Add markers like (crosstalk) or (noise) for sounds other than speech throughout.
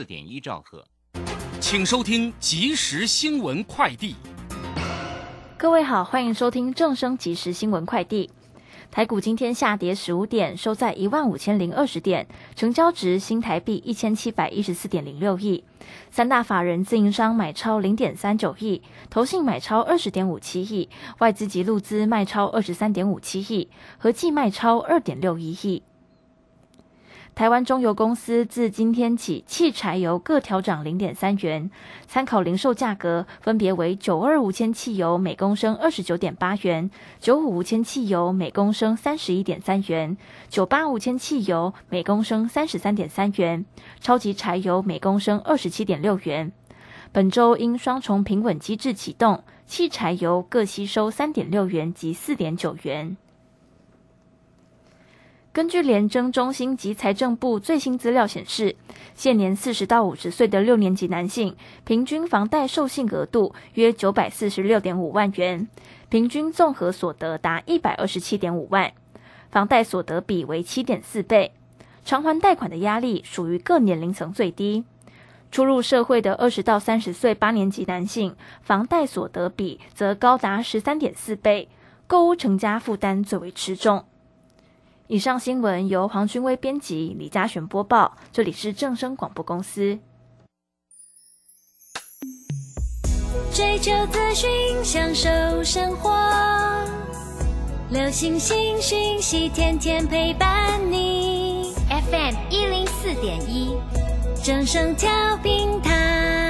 四点一兆赫。请收听即时新闻快递。各位好，欢迎收听正声即时新闻快递。台股今天下跌十五点，收在一万五千零二十点，成交值新台币一千七百一十四点零六亿。三大法人自营商买超零点三九亿，投信买超二十点五七亿，外资及路资卖超二十三点五七亿，合计卖超二点六一亿。台湾中油公司自今天起，汽柴油各调涨零点三元，参考零售价格分别为九二五铅汽油每公升二十九点八元，九五五铅汽油每公升三十一点三元，九八五铅汽油每公升三十三点三元，超级柴油每公升二十七点六元。本周因双重平稳机制启动，汽柴油各吸收三点六元及四点九元。根据联征中心及财政部最新资料显示，现年四十到五十岁的六年级男性平均房贷授信额度约九百四十六点五万元，平均综合所得达一百二十七点五万，房贷所得比为七点四倍，偿还贷款的压力属于各年龄层最低。初入社会的二十到三十岁八年级男性，房贷所得比则高达十三点四倍，购屋成家负担最为吃重。以上新闻由黄君威编辑，李嘉璇播报。这里是正声广播公司。追求资讯，享受生活，流星星讯息，天天陪伴你。FM 一零四点一，正声调频台。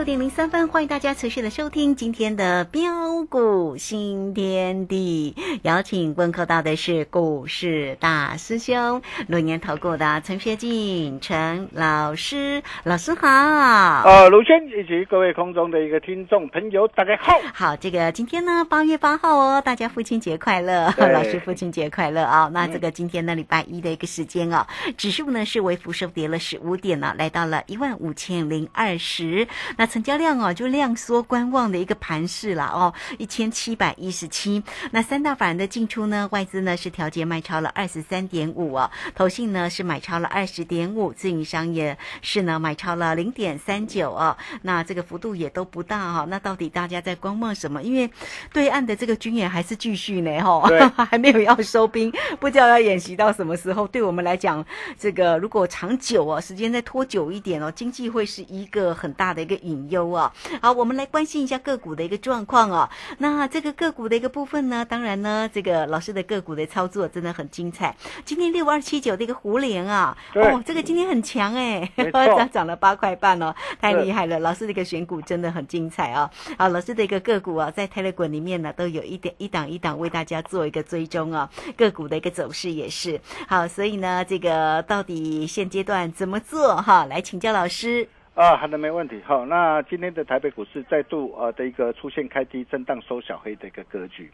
六点零三分，欢迎大家持续的收听今天的标股新天地。邀请问候到的是股市大师兄轮年投顾的陈学进陈老师，老师好。呃，卢轩以及各位空中的一个听众朋友，大家好。好，这个今天呢，八月八号哦，大家父亲节快乐，老师父亲节快乐啊、那这个今天呢，礼拜一的一个时间哦，指数呢是微幅收跌了十五点呢、来到了一万五千零二十。那成交量哦，就量缩观望的一个盘势了哦，一千七百一十七。那三大法人的进出呢，外资呢是调节卖超了二十三点五哦，投信呢是买超了二十点五，自营商也是呢买超了零点三九哦。那这个幅度也都不大哈、那到底大家在观望什么？因为对岸的这个军演还是继续呢哈、对 (laughs) 还没有要收兵，不知道要演习到什么时候。对我们来讲，这个如果长久哦，时间再拖久一点哦，经济会是一个很大的一个隐忧啊。好，我们来关心一下个股的一个状况哦。那这个个股的一个部分呢，当然呢，这个老师的个股的操作真的很精彩。今天六二七九的一个胡联啊，哦，这个今天很强哎，(laughs) 没错涨涨了八块半哦，太厉害了。老师的一个选股真的很精彩哦。好，老师的一个个股啊，在 Telegram 里面呢，都有一点一档一档为大家做一个追踪啊，个股的一个走势也是好，所以呢，这个到底现阶段怎么做哈？来请教老师。啊，好的，没问题。好，那今天的台北股市再度呃的一个出现开低震荡收小黑的一个格局，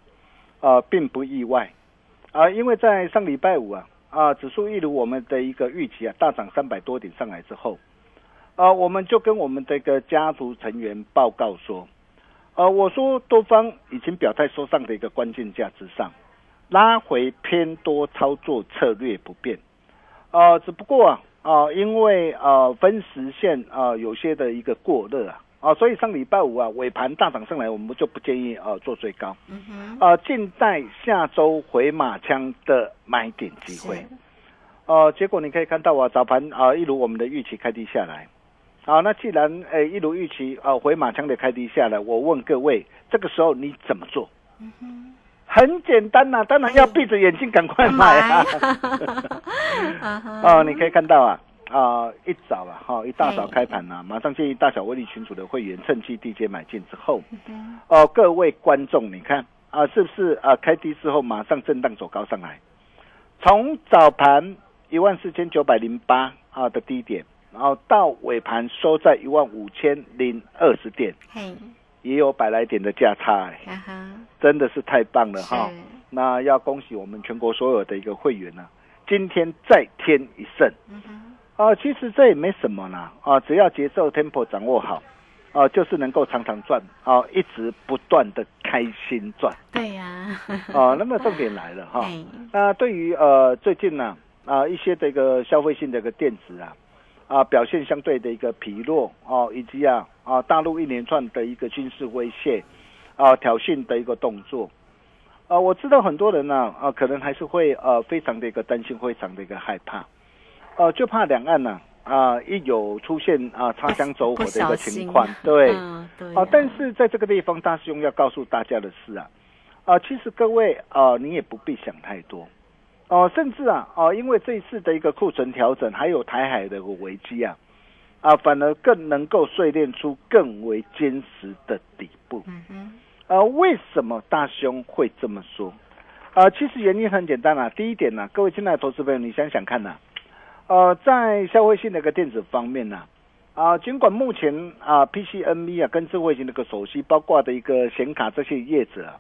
啊，并不意外啊，因为在上礼拜五啊啊，指数一如我们的一个预期啊，大涨三百多点上来之后，啊，我们就跟我们的一个家族成员报告说，呃，我说多方已经表态收上的一个关键价之上，拉回偏多操作策略不变。呃，只不过啊啊、因为呃分时线啊、有些的一个过热啊啊、所以上礼拜五啊尾盘大涨上来，我们就不建议呃做最高，嗯哼，呃，静待下周回马枪的买点机会。呃，结果你可以看到啊，早盘啊、一如我们的预期开低下来。好，那既然呃一如预期啊、回马枪的开低下来，我问各位，这个时候你怎么做？很简单呐、当然要闭着眼睛赶快买啊！(laughs) 哦，你可以看到啊啊、一早啊哈、一大早开盘啊，马上建议大小威力群组的会员趁机低阶买进之后，哦，各位观众，你看啊，是不是啊开低之后马上震荡走高上来？从早盘一万四千九百零八啊的低点，然后到尾盘收在一万五千零二十点，嘿，也有百来点的价差、哎，真的是太棒了哈！那要恭喜我们全国所有的一个会员呢、今天再添一胜。嗯，啊，其实这也没什么啦，啊，只要节奏 tempo 掌握好，啊，就是能够常常赚，啊，一直不断的开心赚，对呀，啊，那么重点来了哈，嘿，(laughs) 那对于呃最近呢啊一些这个消费性的一个电子啊啊表现相对的一个疲弱哦、以及啊啊大陆一连串的一个军事威胁啊挑衅的一个动作。啊，我知道很多人呢，啊，可能还是会呃非常的一个担心，非常的一个害怕，呃，就怕两岸呢啊一有出现啊擦枪走火的一个情况，对，啊，但是在这个地方，大师兄要告诉大家的是啊，啊，其实各位啊，你也不必想太多，哦、甚至啊，哦、因为这一次的一个库存调整，还有台海的一个危机啊，啊，反而更能够淬炼出更为坚实的底部。嗯哼，呃，为什么大兄会这么说？啊，其实原因很简单啊。第一点呢、各位亲爱的投资朋友，你想想看呐、呃，在消费性的一个电子方面呢、啊，尽管目前啊 PCNB 啊跟智慧型的一个手机，包括的一个显卡这些业者啊，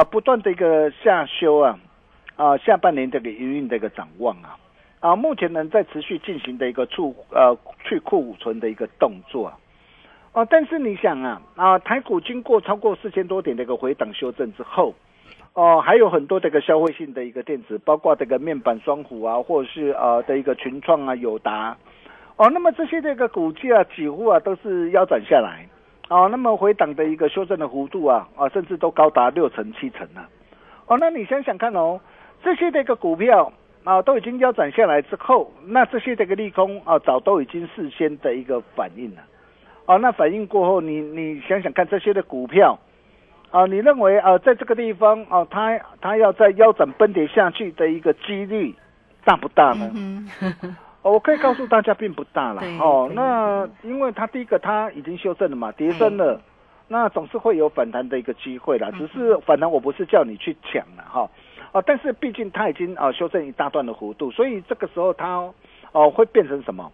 啊不断的一个下修啊，啊下半年这个营运的一个展望啊，啊目前呢在持续进行的一个储呃去库存的一个动作啊。哦，但是你想啊，啊，台股经过超过四千多点的一个回档修正之后，哦，还有很多这个消费性的一个电子，包括这个面板双虎啊，或者是呃的一个群创啊、友达，哦，那么这些这个股价几乎啊都是腰斩下来，哦，那么回档的一个修正的幅度啊，啊，甚至都高达六成七成了，哦，那你想想看哦，这些的一个股票。啊，都已经腰斩下来之后，那这些的一个利空啊，早都已经事先的一个反应了。哦，那反应过后，你你想想看，这些的股票，啊，你认为啊，在这个地方啊，它它要在腰斩崩跌下去的一个几率大不大呢？嗯，(laughs) 哦，我可以告诉大家，并不大了。哦，那因为它第一个它已经修正了嘛，跌升了，那总是会有反弹的一个机会啦。只是反弹，我不是叫你去抢了哈。哦，但是毕竟它已经啊修正一大段的弧度，所以这个时候它哦会变成什么？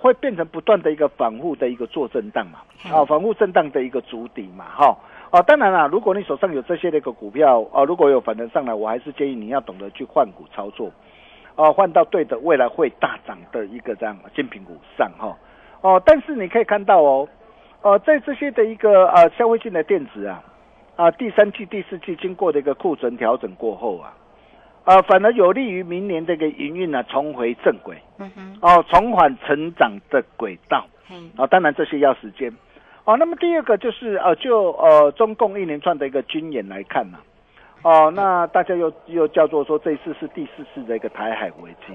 会变成不断的一个反复的一个做震荡嘛，啊，反复震荡的一个主底嘛，哈，哦，当然啦，如果你手上有这些的一个股票，哦，如果有反弹上来，我还是建议你要懂得去换股操作，哦，换到对的未来会大涨的一个这样精品股上哈，哦，但是你可以看到哦，呃，在这些的一个呃消费性的电子啊，啊，第三季、第四季经过的一个库存调整过后啊，啊，反而有利于明年这个营运呢重回正轨。嗯哼，哦，重返成长的轨道嗯，啊、当然这些要时间。哦，那么第二个就是呃，就呃中共一连串的一个军演来看呢、哦，那大家又又叫做说这一次是第四次的一个台海危机。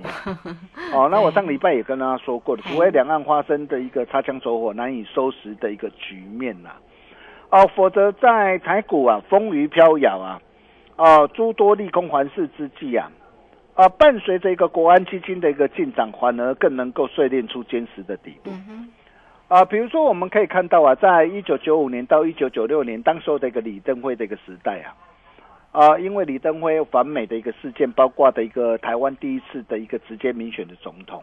哦，(laughs) 那我上礼拜也跟大家说过了，除非两岸发生的一个擦枪走火难以收拾的一个局面呐、哦，否则在台股啊风雨飘摇啊，哦诸多利空环视之际啊，啊，伴随着一个国安基金的一个进展，反而更能够碎炼出坚实的底部。嗯，啊，比如说我们可以看到啊，在一九九五年到一九九六年，当时候的一个李登辉的一个时代啊，啊，因为李登辉反美的一个事件，包括的一个台湾第一次的一个直接民选的总统，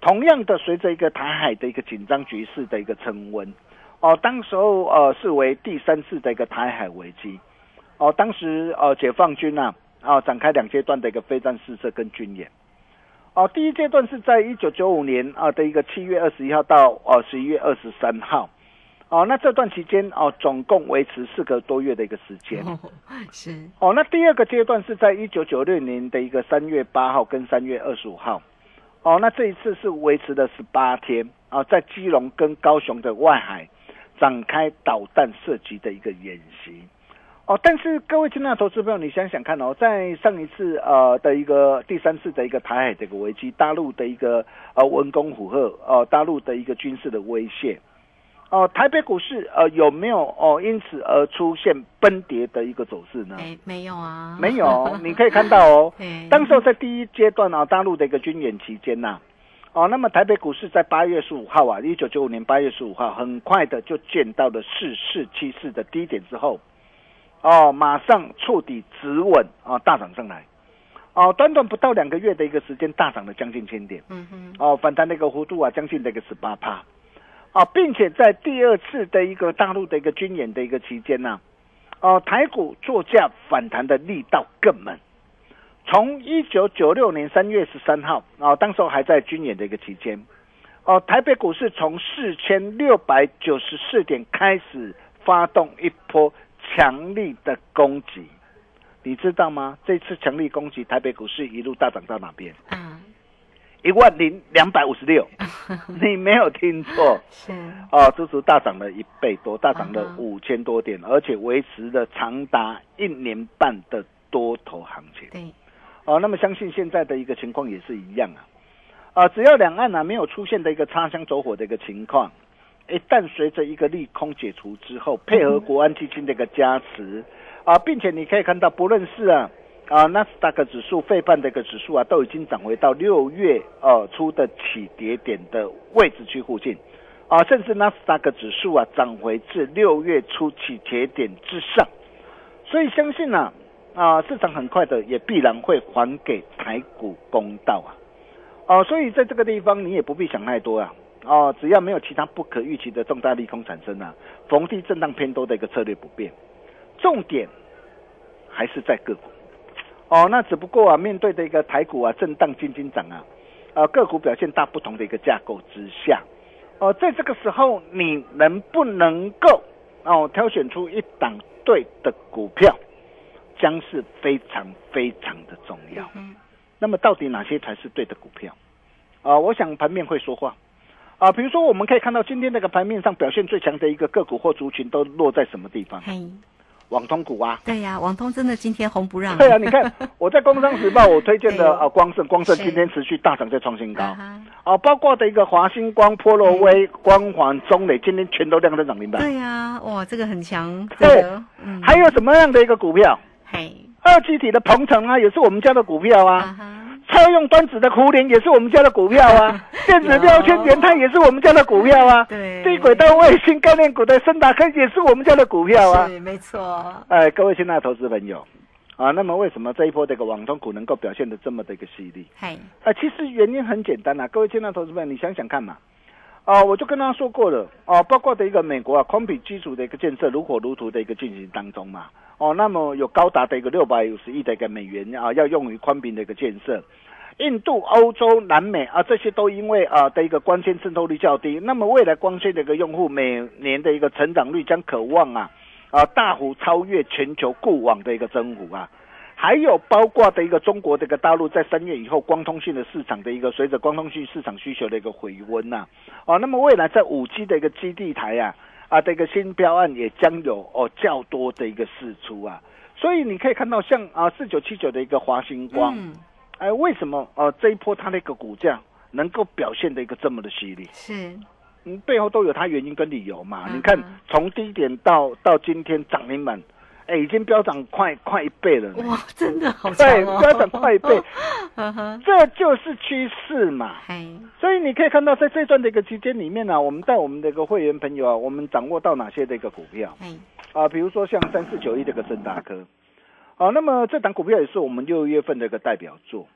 同样的，随着一个台海的一个紧张局势的一个升温，哦，当时候呃视为第三次的一个台海危机，哦，当时呃解放军啊啊展开两阶段的一个飞弹试射跟军演。哦，第一阶段是在一九九五年啊的一个七月二十一号到呃十一月二十三号，哦，那这段期间哦，总共维持四个多月的一个时间。哦，是，哦，那第二个阶段是在一九九六年的一个三月八号跟三月二十五号，哦，那这一次是维持了十八天啊，在基隆跟高雄的外海展开导弹射击的一个演习。哦，但是各位亲爱的投资朋友，你想想看哦，在上一次呃的一个第三次的一个台海这个危机，大陆的一个呃文攻虎吓，呃大陆的一个军事的威胁，哦台北股市呃有没有哦因此而出现崩跌的一个走势呢？哎，没有啊，没有，(laughs) 你可以看到哦 (laughs) 哎，当时候在第一阶段啊，大陆的一个军演期间呐、哦，那么台北股市在八月十五号啊，一九九五年八月十五号，很快的就见到了四四七四的低点之后，哦，马上触底止稳啊，大涨上来，哦，短短不到两个月的一个时间，大涨了将近千点，嗯哼，哦，反弹的一个幅度啊，将近的一个十八趴，啊，并且在第二次的一个大陆的一个军演的一个期间呢、哦，台股作价反弹的力道更猛。从一九九六年三月十三号啊、当时候还在军演的一个期间，哦，台北股市从四千六百九十四点开始发动一波强力的攻击，你知道吗？这次强力攻击，台北股市一路大涨到哪边？啊，一万零两百五十六，(laughs) 你没有听错。是，哦，足足大涨了一倍多，大涨了五千多点，而且维持了长达一年半的多头行情。对，哦，那么相信现在的一个情况也是一样啊，啊，只要两岸呢、没有出现的一个擦枪走火的一个情况，一旦随着一个利空解除之后，配合国安基金的一个加持啊，并且你可以看到，不论是啊啊纳斯达克指数、费半的一个指数啊，都已经涨回到六月呃初的起跌点的位置区附近。啊，甚至纳斯达克指数啊涨回至六月初起跌点之上，所以相信呢、啊，啊市场很快的也必然会还给台股公道啊！哦、所以在这个地方你也不必想太多啊！哦，只要没有其他不可预期的重大利空产生啊，逢低震荡偏多的一个策略不变，重点还是在个股。哦，那只不过啊，面对的一个台股啊震荡金金涨啊，呃，个股表现大不同的一个架构之下，哦，在这个时候你能不能够哦挑选出一档对的股票？将是非常非常的重要。嗯那么到底哪些才是对的股票？啊、我想盘面会说话。啊，比如说我们可以看到今天那个盘面上表现最强的一个个股或族群都落在什么地方？嘿，网通股啊。对呀，网通真的今天红不让，对啊，你看 (laughs) 我在《工商时报》我推荐的啊光盛，光盛今天持续大涨在创新高啊。包括的一个华星光、波罗威、光环、中磊，今天全都亮灯涨停板。对呀，哇，这个很强，对还有什么样的一个股票？嘿，二级体的鹏程啊，也是我们家的股票啊。啊哈，车用端子的苦联也是我们家的股票啊，(laughs) 电子标签元泰也是我们家的股票啊，对。低轨道卫星概念股的深达科也是我们家的股票啊。对没错，哎，各位亲爱的投资朋友。啊，那么为什么这一波这个网通股能够表现的这么的一个犀利？哎，啊，其实原因很简单啊，各位亲爱的投资朋友，你想想看嘛。啊，我就跟他说过了，哦、包括的一个美国啊，宽比基础的一个建设如火如荼的一个进行当中嘛，哦，那么有高达的一个六百五十亿的一个美元啊，要用于宽频的一个建设。印度、欧洲、南美啊，这些都因为啊的一个光纤渗透率较低，那么未来光纤的一个用户每年的一个成长率将渴望啊啊大幅超越全球固网的一个增幅啊。还有包括的一个中国的一个大陆，在三月以后，光通讯的市场的一个随着光通讯市场需求的一个回温呐、哦，那么未来在五 G 的一个基地台啊啊的一个新标案也将有哦较多的一个释出啊，所以你可以看到像啊四九七九的一个华星光，嗯，哎，为什么呃这一波它的一个股价能够表现的一个这么的犀利？是，嗯，背后都有它原因跟理由嘛。嗯你看从低点到到今天涨停板，哎，已经飙涨快快一倍了。哇，真的好哦对，哦，飙涨快一倍，(laughs) 这就是趋势嘛。嘿，所以你可以看到，在这段的一个期间里面呢、我们带我们的一个会员朋友啊，我们掌握到哪些的一个股票。嘿，啊？比如说像三四九一这个正达科，啊，那么这档股票也是我们六月份的一个代表作，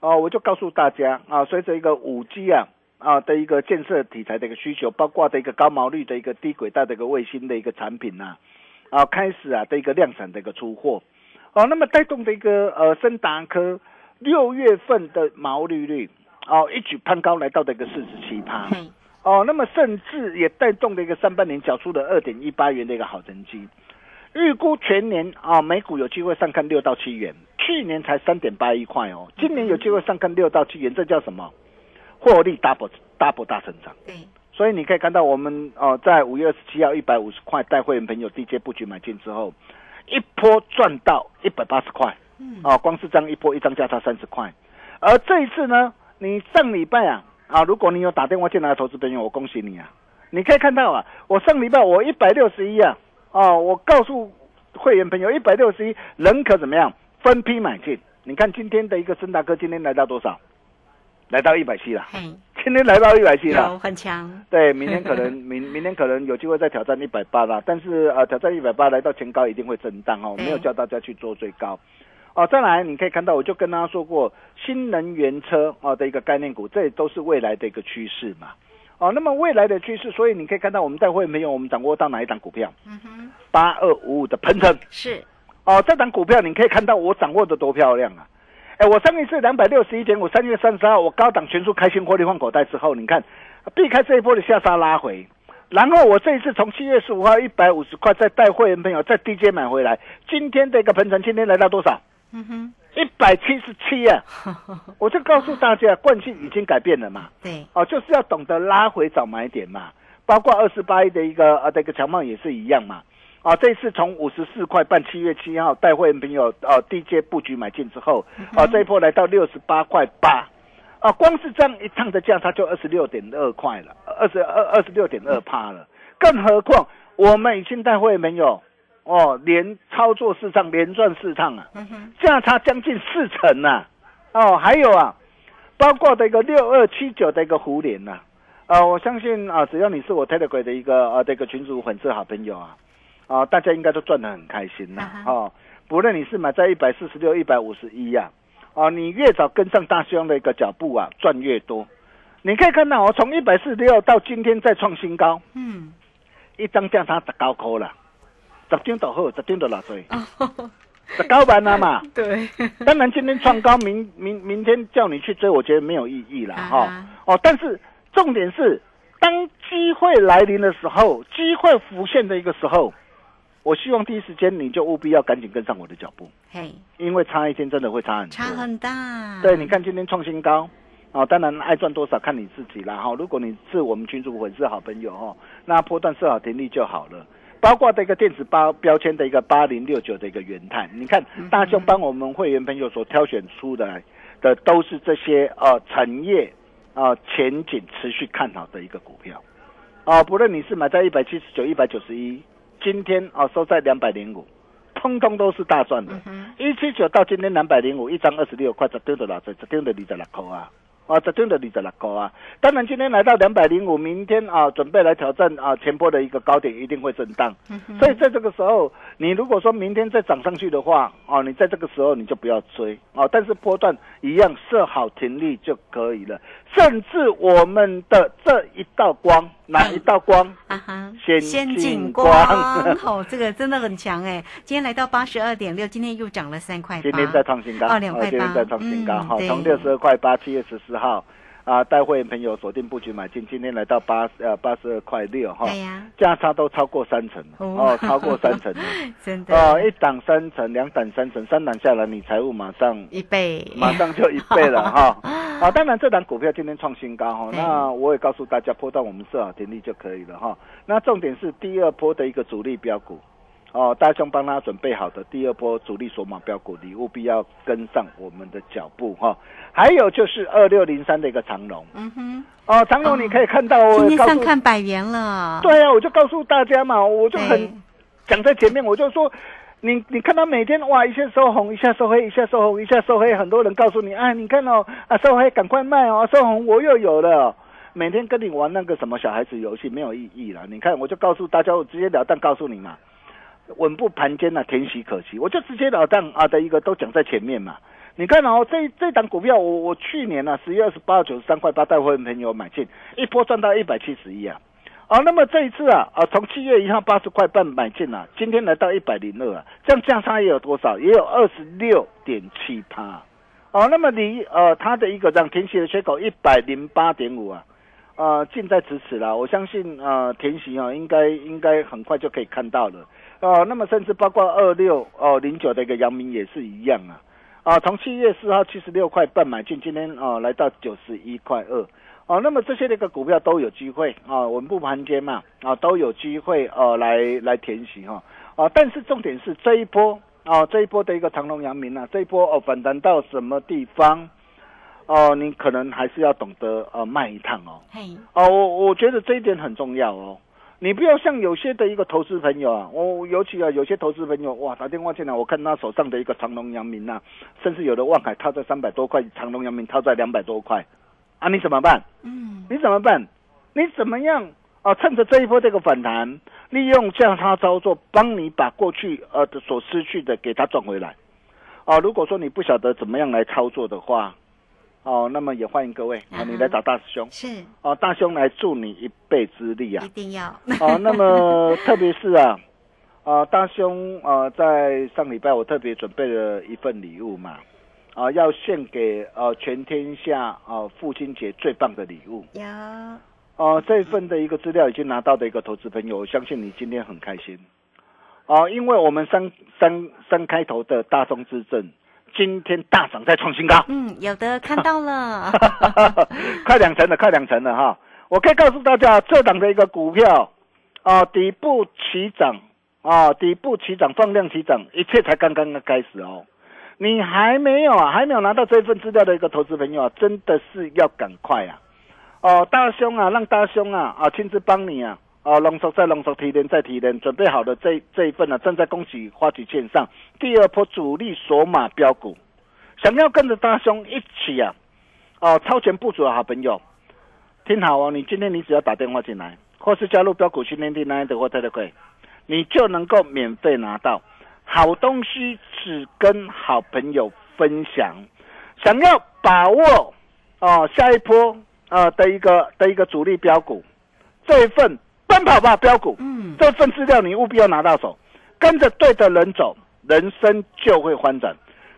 啊，我就告诉大家啊，随着一个五 G 啊啊的一个建设题材的一个需求，包括的一个高毛率的一个低轨道的一个卫星的一个产品呐、啊，开始啊的一个量产的一个出货，哦、那么带动的一个呃森达科六月份的毛利率哦一举攀高来到的一个四十七趴。嘿，哦，那么甚至也带动了一个上半年缴出了二点一八元的一个好成绩，预估全年啊、每股有机会上看六到七元，去年才三点八一块哦，今年有机会上看六到七元，这叫什么？获利 double double 大成长。对，所以你可以看到我们哦，在五月二十七号一百五十块带会员朋友低阶布局买进之后，一波赚到一百八十块，嗯，哦，光是这样一波一张价差三十块。而这一次呢，你上礼拜啊啊，如果你有打电话进来的投资朋友，我恭喜你啊！你可以看到啊，我上礼拜我一百六十一啊，哦，我告诉会员朋友一百六十一，人可怎么样分批买进？你看今天的一个森达科今天来到多少？来到一百七了，嘿，今天来到一百七了。有很强，对，明天可能 (laughs) 明明天可能有机会再挑战一百八啦，但是呃，挑战一百八来到前高一定会震荡哦，对没有叫大家去做最高。哦，再来你可以看到，我就跟大家说过，新能源车哦的一个概念股，这也都是未来的一个趋势嘛。哦，那么未来的趋势，所以你可以看到我们带会没有我们掌握到哪一档股票？嗯哼，八二五五的鹏程是，哦，这档股票你可以看到我掌握的多漂亮啊！哎，我上一次两百六十一点五，三月三十号我高档全数开新获利换口袋之后，你看避开这一波的下杀拉回，然后我这一次从七月十五号一百五十块再带会员朋友在低阶买回来，今天的一个盆程今天来到多少？嗯哼，一百七十七啊！(laughs) 我就告诉大家，惯性已经改变了嘛。对，哦，就是要懂得拉回找买点嘛，包括二十八亿的一个呃的一个强茂也是一样嘛。啊，这次从五十四块半，七月七号带会员朋友呃低阶布局买进之后，啊这一波来到六十八块八，啊光是这样一趟的价差就二十六点二块了，二十二二十六点二趴了，更何况我们已经带会员朋友哦连操作市场连赚四趟啊，价差将近四成呐、哦，还有啊，包括的一个六二七九的一个胡联呐、呃，我相信啊，只要你是我 Telegram 的一个呃这个群主粉丝好朋友啊，啊，大家应该都赚得很开心呐、哦，不论你是买在一百四十六、一百五十一呀，哦，你越早跟上大兄的一个脚步啊，赚越多。你可以看到，我从一百四十六到今天再创新高，嗯，一张价差十九块啦，十张就好，十张就偌济，哦，十九万啊嘛。(laughs) 对，当然，今天创高，明明明天叫你去追，我觉得没有意义了，哈、啊哈。哦，但是重点是，当机会来临的时候，机会浮现的一个时候，我希望第一时间你就务必要赶紧跟上我的脚步，嘿，因为差一天真的会差很多。差很大，对，你看今天创新高，哦，当然爱赚多少看你自己啦，哈、如果你是我们群主粉丝好朋友哈、那波段设好停利就好了。包括这个电子包标签的一个八零六九的一个元碳，你看大兄帮我们会员朋友所挑选出来的都是这些呃产业呃前景持续看好的一个股票，哦、不论你是买在一百七十九、一百九十一，今天啊、收在两百零五，通通都是大赚的。嗯一七九到今天两百零五，一张二十六块，十丢的老十丢的你在哪块啊，啊，这丢的你在哪块啊。当然今天来到两百零五，明天啊准备来挑战啊前波的一个高点，一定会震荡。哼所以在这个时候，你如果说明天再涨上去的话，哦，你在这个时候你就不要追哦，但是波段一样设好停利就可以了。甚至我们的这一道光，哪一道光？啊哈，先先进进光光，(laughs) 哦，这个真的很强哎！今天来到八十二点六，今天又涨了三块八，今天再创新高，哦两块八。今天再创新高，好、从六十二块八，七月十四号啊，带会员朋友锁定布局买进，今天来到八呃八十二块六哈价差都超过三成了哦哦，超过三成 (laughs) 真的哦，一档三成，两档三成，三档下来，你财务马上一倍，马上就一倍了哈。(laughs) 啊，当然这档股票今天创新高哈，那我也告诉大家，波段我们设好停利就可以了哈。那重点是第二波的一个主力标股。哦，大兄帮他准备好的第二波主力索马标股，你务必要跟上我们的脚步哈。还有就是二六零三的一个长龙嗯哼，哦，长龙你可以看到，我今天上看百元了，对啊，我就告诉大家嘛，我就，很讲在前面，我就说，你你看到每天哇，一下收红，一下收黑，一下收红，一下收黑，很多人告诉你，啊，你看哦，啊收黑赶快卖哦，收红我又有了。每天跟你玩那个什么小孩子游戏没有意义了。你看，我就告诉大家，我直截了当告诉你嘛，稳步盘间呐、啊，填息可期。我就直截了当啊的一个都讲在前面嘛。你看哦，这这档股票，我我去年呢、十月二十八九十三块八带会员朋友买进，一波赚到一百七十一啊。啊，那么这一次啊，啊，从七月一号八十块半买进啊，今天来到一百零二啊，这样价差也有多少？也有二十六点七八。哦，那么离呃它的一个这样填息的缺口一百零八点五啊，呃近在咫尺啦。我相信呃填息啊，应该应该很快就可以看到了。哦，那么甚至包括二六哦零九的一个阳明也是一样啊。啊，从七月四号七十六块半买进，今天哦来到九十一块二。哦，那么这些那个股票都有机会啊，稳步盘间嘛，啊，都有机会呃来来填息哈，啊，但是重点是这一波啊，这一波的一个长隆阳明啊，这一波哦反弹到什么地方？哦，你可能还是要懂得呃卖一趟哦。嘿，哦，我我觉得这一点很重要哦。你不要像有些的一个投资朋友啊，我尤其啊有些投资朋友哇打电话进来，我看他手上的一个长隆阳明啊，甚至有的望海套在三百多块，长隆阳明套在两百多块，啊你怎么办？嗯，你怎么办？你怎么样啊？趁着这一波这个反弹，利用价差操作，帮你把过去呃的所失去的给他赚回来。啊，如果说你不晓得怎么样来操作的话，哦，那么也欢迎各位啊，你来找大师兄是哦，大兄来助你一臂之力啊一。定要 (laughs) 哦，那么特别是啊，啊，大兄啊，在上礼拜我特别准备了一份礼物嘛，啊，要献给呃全天下啊父亲节最棒的礼物。有哦、这份的一个资料已经拿到的一个投资朋友，我相信你今天很开心。哦、因为我们三三三开头的大众之证今天大涨再创新高，嗯有的看到了 (laughs) 快两成了，快两成了哈！我可以告诉大家，这档的一个股票啊，底部起涨啊，底部起涨，放量起涨，一切才刚刚刚开始哦。你还没有啊，还没有拿到这份资料的一个投资朋友啊，真的是要赶快啊！哦，大兄啊，让大兄啊啊亲自帮你啊啊浓缩再浓缩，提炼再提炼，准备好的这这一份呢、正在恭喜花旗线上第二波主力索马标股，想要跟着大兄一起啊哦超前部署的好朋友，听好哦，你今天你只要打电话进来，或是加入标股训练营那的或特特会，你就能够免费拿到好东西，只跟好朋友分享。想要把握哦下一波啊的一个的一个主力标股，这一份奔跑吧标股，嗯。这份资料你务必要拿到手，跟着对的人走，人生就会翻转。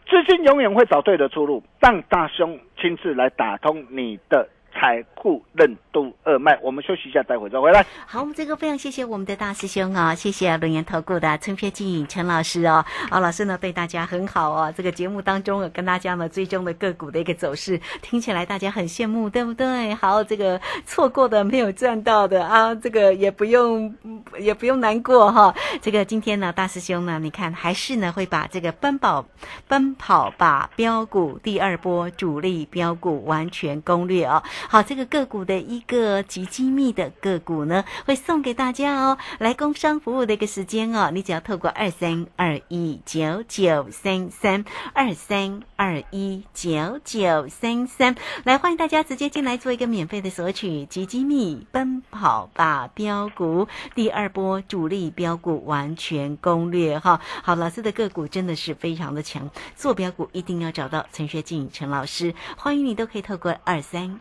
资金永远会找对的出路，让大兄亲自来打通你的财富任督二脉。我们休息一下，待会再回来。好，我们这个非常谢谢我们的大师兄啊，谢谢龙岩投顾的陈学进陈老师哦。啊，老师呢对大家很好哦。这个节目当中，跟大家呢追踪的个股的一个走势，听起来大家很羡慕，对不对？好，这个错过的没有赚到的啊，这个也不用也不用难过哈。这个今天呢，大师兄呢，你看还是呢会把这个奔跑奔跑吧标股第二波主力标股完全攻略哦。好，这个个股的一个极机密的个股呢，会送给大家哦。来工商服务的一个时间哦，你只要透过二三二一九九三三二三二一九九三三来，欢迎大家直接进来做一个免费的索取极机密奔跑吧标股第二波主力标股完全攻略哈。好，老师的个股真的是非常的强，做标股一定要找到陈学静陈老师，欢迎你都可以透过二三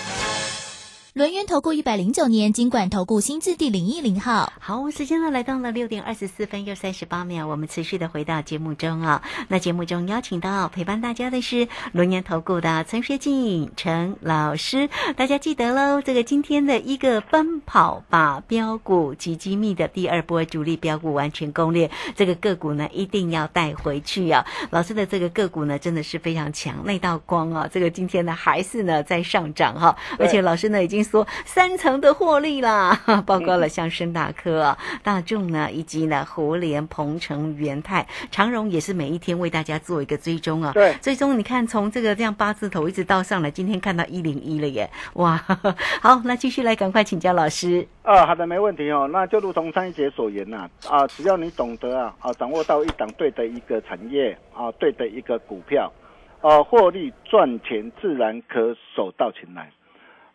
轮源投顾一百零九年经管投顾新字第零一零号。好，时间呢来到了六点二十四分又三十八秒，我们持续的回到节目中啊。那节目中邀请到陪伴大家的是轮源投顾的陈学静陈老师，大家记得喽，这个今天的一个奔跑吧标股及机密的第二波主力标股完全攻略，这个个股呢一定要带回去啊。老师的这个个股呢真的是非常强，那道光啊，这个今天呢还是呢在上涨哈、而且老师呢已经经说三层的获利啦，(laughs) 包括了像深大科、啊、大众呢，以及呢胡联、鹏程、元泰、长荣也是每一天为大家做一个追踪啊。对追踪你看从这个这样八字头一直到上来，今天看到一零一了耶，哇！(laughs) 好，那继续来赶快请教老师。啊，好的，没问题哦。那就如同上一节所言呐、啊，只要你懂得啊啊，掌握到一档对的一个产业啊，对的一个股票，啊、获利赚钱自然可手到擒来。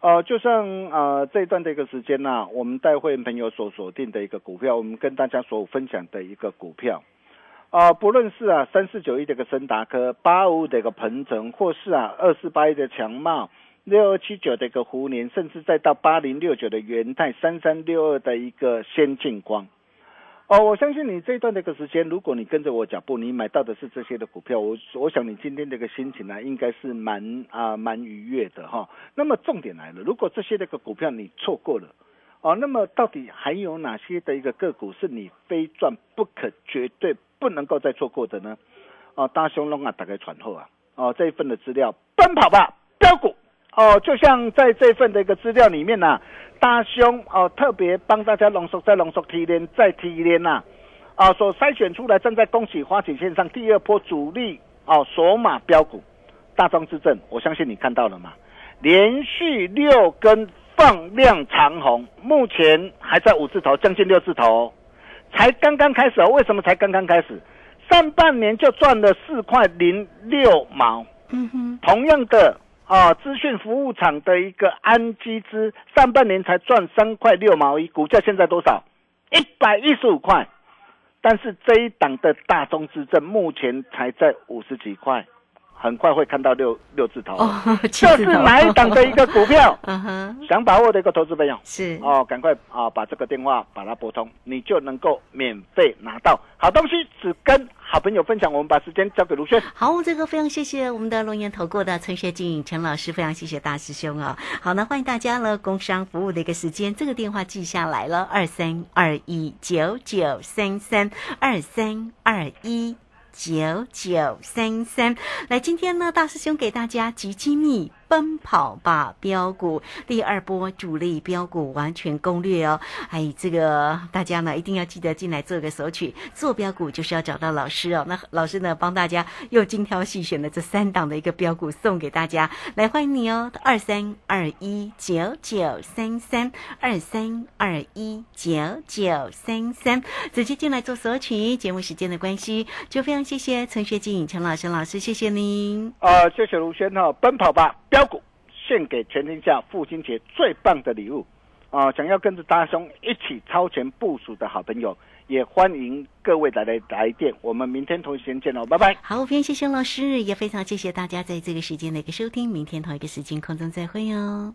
呃，就像呃这一段的一个时间呐、我们带会员朋友所锁定的一个股票，我们跟大家所分享的一个股票，啊、不论是啊三四九一的一个森达科，八五的一个鹏程，或是啊二四八一的强茂，六二七九的一个湖宁，甚至再到八零六九的元泰，三三六二的一个先进光。哦，我相信你这段的一个时间，如果你跟着我脚步，你买到的是这些的股票，我我想你今天这个心情呢，应该是蛮啊蛮愉悦的哈。那么重点来了，如果这些的一个股票你错过了，哦，那么到底还有哪些的一个个股是你非赚不可、绝对不能够再错过的呢？哦，大兄龙啊，打开传后啊，哦，这一份的资料，奔跑吧标股哦，就像在这份的一个资料里面呐、大兄哦特别帮大家浓缩再浓缩提炼再提炼呐、啊，所筛选出来正在恭喜花旗线上第二波主力哦索马标股，大庄之阵，我相信你看到了嘛，连续六根放量长红，目前还在五字头，将近六字头。哦，才刚刚开始哦，为什么才刚刚开始？上半年就赚了四块零六毛，嗯哼，同样的啊，资讯服务厂的一个安基资，上半年才赚三块六毛一，股价现在多少？一百一十五块。但是这一档的大中之证目前才在五十几块，很快会看到六六字头。哦，(laughs) 七这是哪一档的一个股票？(laughs) 嗯哼，想把握的一个投资朋友是哦，赶快啊把这个电话把它拨通，你就能够免费拿到好东西，只跟好朋友分享。我们把时间交给卢轩。好，这个非常谢谢我们的龙岩投顾的陈学静陈老师，非常谢谢大师兄啊、好，那欢迎大家了，工商服务的一个时间，这个电话记下来了，二三二一九九三三二三二一。九九三三，来，今天呢，大师兄给大家集机密。奔跑吧标股第二波主力标股完全攻略哦。哎，这个大家呢一定要记得进来做个索取，做标股就是要找到老师哦。那老师呢帮大家又精挑细选的这三档的一个标股送给大家，来欢迎你哦，二三二一九九三三二三二一九九三三，直接进来做索取。节目时间的关系，就非常谢谢陈学静陈老师老师，谢谢您。呃，谢谢卢轩哈，奔跑吧标股献给全天下父亲节最棒的礼物啊、想要跟着大兄一起超前部署的好朋友，也欢迎各位来来来电。我们明天同一时间见喽，拜拜。好，非常谢谢老师，也非常谢谢大家在这个时间的一个收听。明天同一个时间空中再会哦。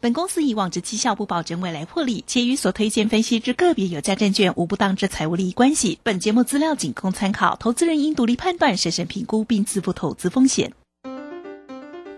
本公司以往之绩效不保证未来获利，且与所推荐分析之个别有价证券无不当之财务利益关系。本节目资料仅供参考，投资人应独立判断、审慎评估并自负投资风险。